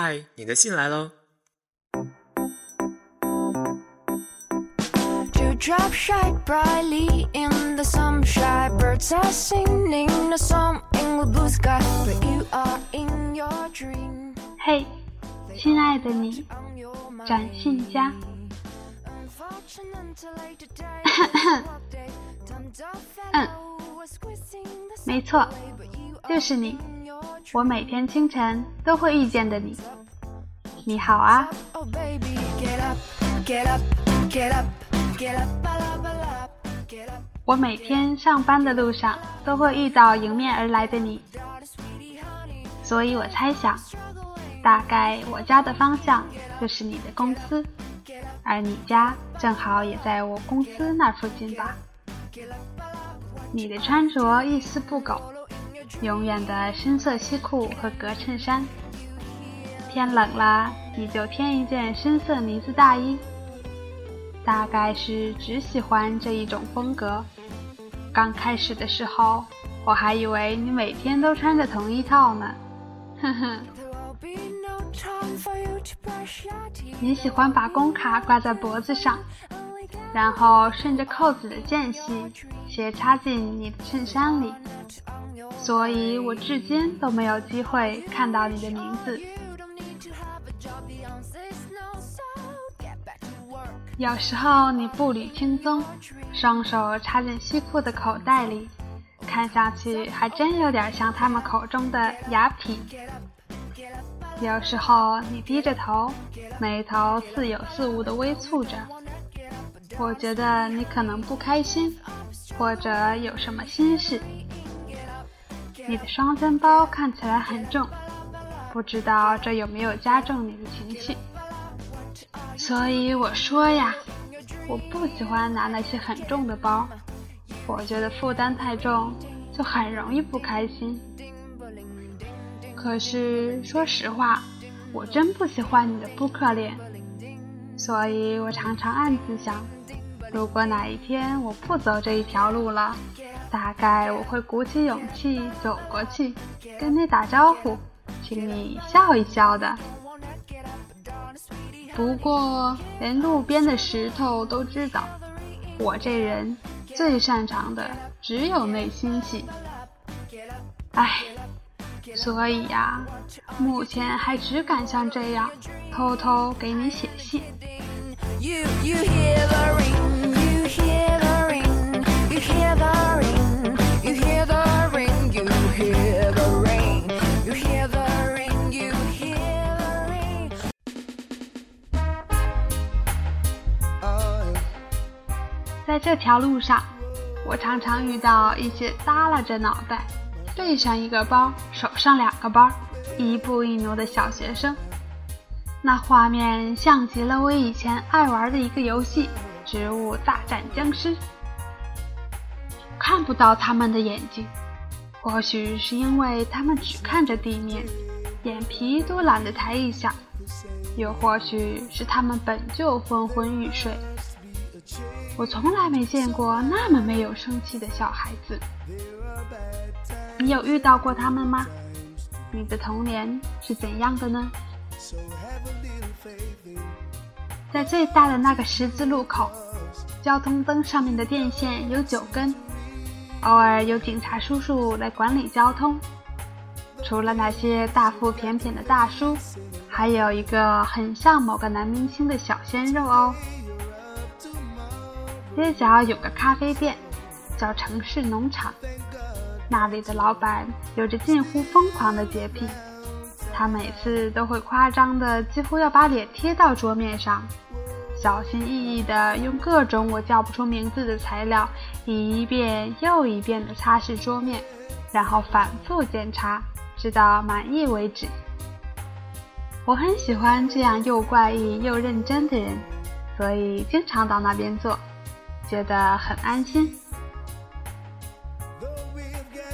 嗨，你的信来喽。嘿，亲爱的你，展信佳。嗯，没错，就是你，我每天清晨都会遇见的你。你好啊！我每天上班的路上都会遇到迎面而来的你，所以我猜想，大概我家的方向就是你的公司。而你家正好也在我公司那附近吧。你的穿着一丝不苟，永远的深色西裤和格衬衫。天冷了，你就添一件深色呢子大衣。大概是只喜欢这一种风格。刚开始的时候，我还以为你每天都穿着同一套呢。呵呵。你喜欢把工卡挂在脖子上，然后顺着扣子的间隙斜插进你的衬衫里，所以我至今都没有机会看到你的名字。有时候你步履轻松，双手插进西裤的口袋里，看上去还真有点像他们口中的雅痞。有时候你低着头，眉头似有似无的微蹙着，我觉得你可能不开心，或者有什么心事。你的双肩包看起来很重，不知道这有没有加重你的情绪？所以我说呀，我不喜欢拿那些很重的包，我觉得负担太重，就很容易不开心。可是，说实话，我真不喜欢你的扑克脸，所以我常常暗自想：如果哪一天我不走这一条路了，大概我会鼓起勇气走过去，跟你打招呼，请你笑一笑的。不过，连路边的石头都知道，我这人最擅长的只有内心戏。唉。所以呀，目前还只敢像这样偷偷给你写信。在这条路上，我常常遇到一些耷拉着脑袋。背上一个包，手上两个包，一步一挪的小学生，那画面像极了我以前爱玩的一个游戏《植物大战僵尸》。看不到他们的眼睛，或许是因为他们只看着地面，眼皮都懒得抬一下，又或许是他们本就昏昏欲睡。我从来没见过那么没有生气的小孩子，你有遇到过他们吗？你的童年是怎样的呢？在最大的那个十字路口，交通灯上面的电线有九根，偶尔有警察叔叔来管理交通。除了那些大腹便便的大叔，还有一个很像某个男明星的小鲜肉哦。街角有个咖啡店，叫城市农场。那里的老板有着近乎疯狂的洁癖，他每次都会夸张的几乎要把脸贴到桌面上，小心翼翼的用各种我叫不出名字的材料一遍又一遍的擦拭桌面，然后反复检查，直到满意为止。我很喜欢这样又怪异又认真的人，所以经常到那边坐。觉得很安心。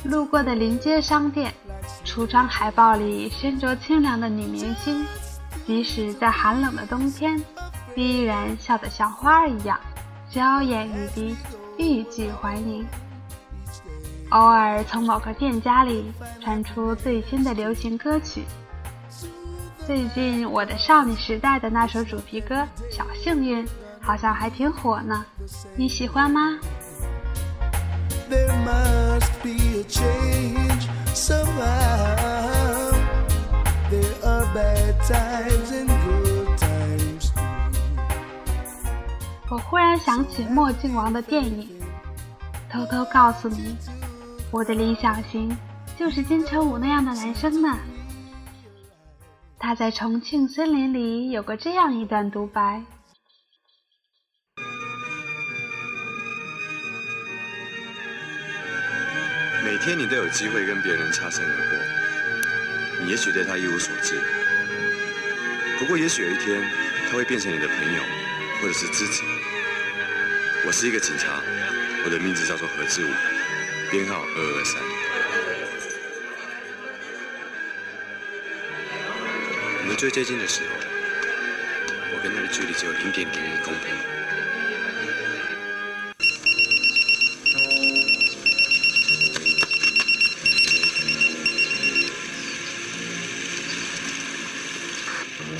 路过的临街商店，橱窗海报里身着清凉的女明星，即使在寒冷的冬天，依然笑得像花儿一样，娇艳欲滴，欲拒还迎。偶尔从某个店家里传出最新的流行歌曲，最近我的少女时代的那首主题歌《小幸运》。好像还挺火呢，你喜欢吗？我忽然想起墨镜王的电影，偷偷告诉你，我的理想型就是金城武那样的男生呢。他在《重庆森林》里有过这样一段独白。每天你都有机会跟别人擦身而过，你也许对他一无所知，不过也许有一天，他会变成你的朋友，或者是知己。我是一个警察，我的名字叫做何志武，编号二二三。我们最接近的时候，我跟他的距离只有零点零一公分。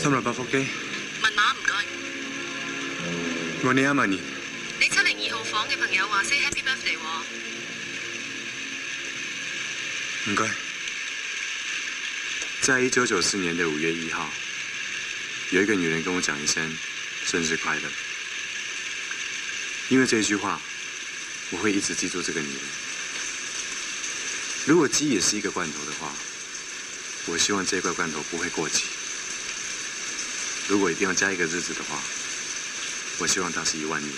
心内八福机，密码唔该。我你阿曼尼。你七零二号房嘅朋友话 say Happy Birthday 喎。唔该。在一九九四年的五月一号，有一个女人跟我讲一声生日快乐。因为这一句话，我会一直记住这个女人。如果鸡也是一个罐头的话，我希望这一块罐头不会过期。如果一定要加一个日子的话，我希望它是一万年。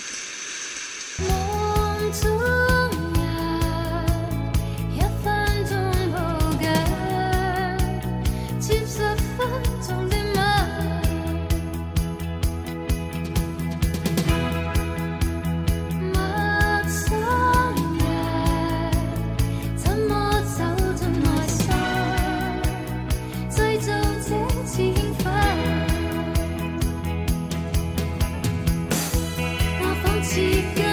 chica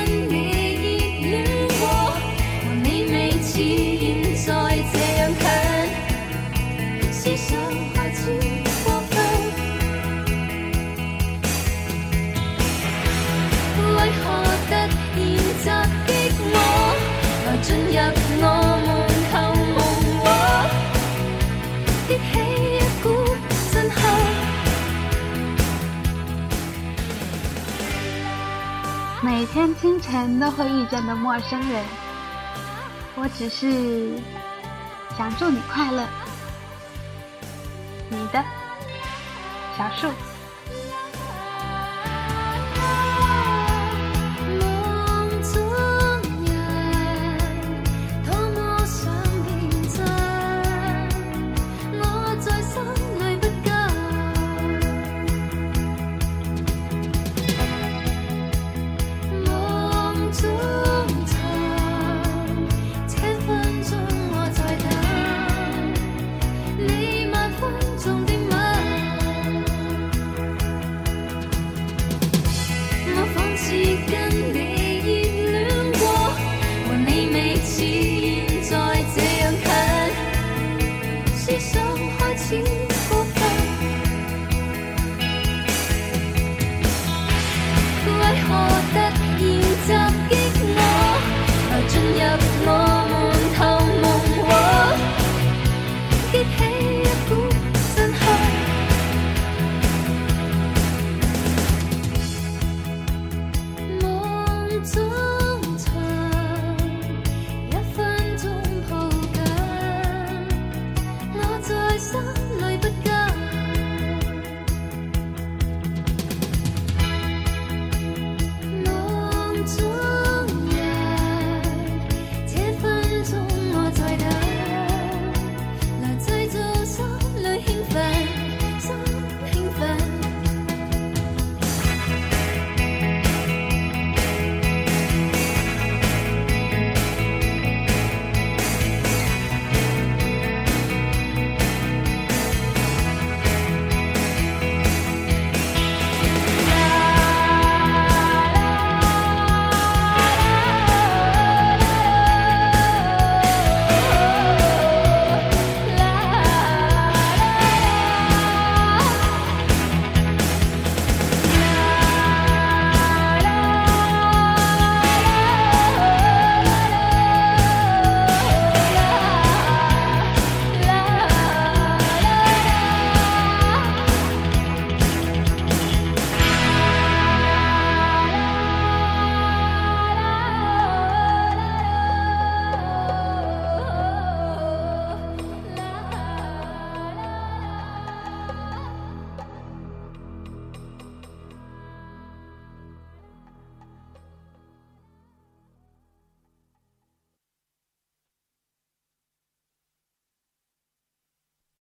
清晨都会遇见的陌生人，我只是想祝你快乐，你的小树。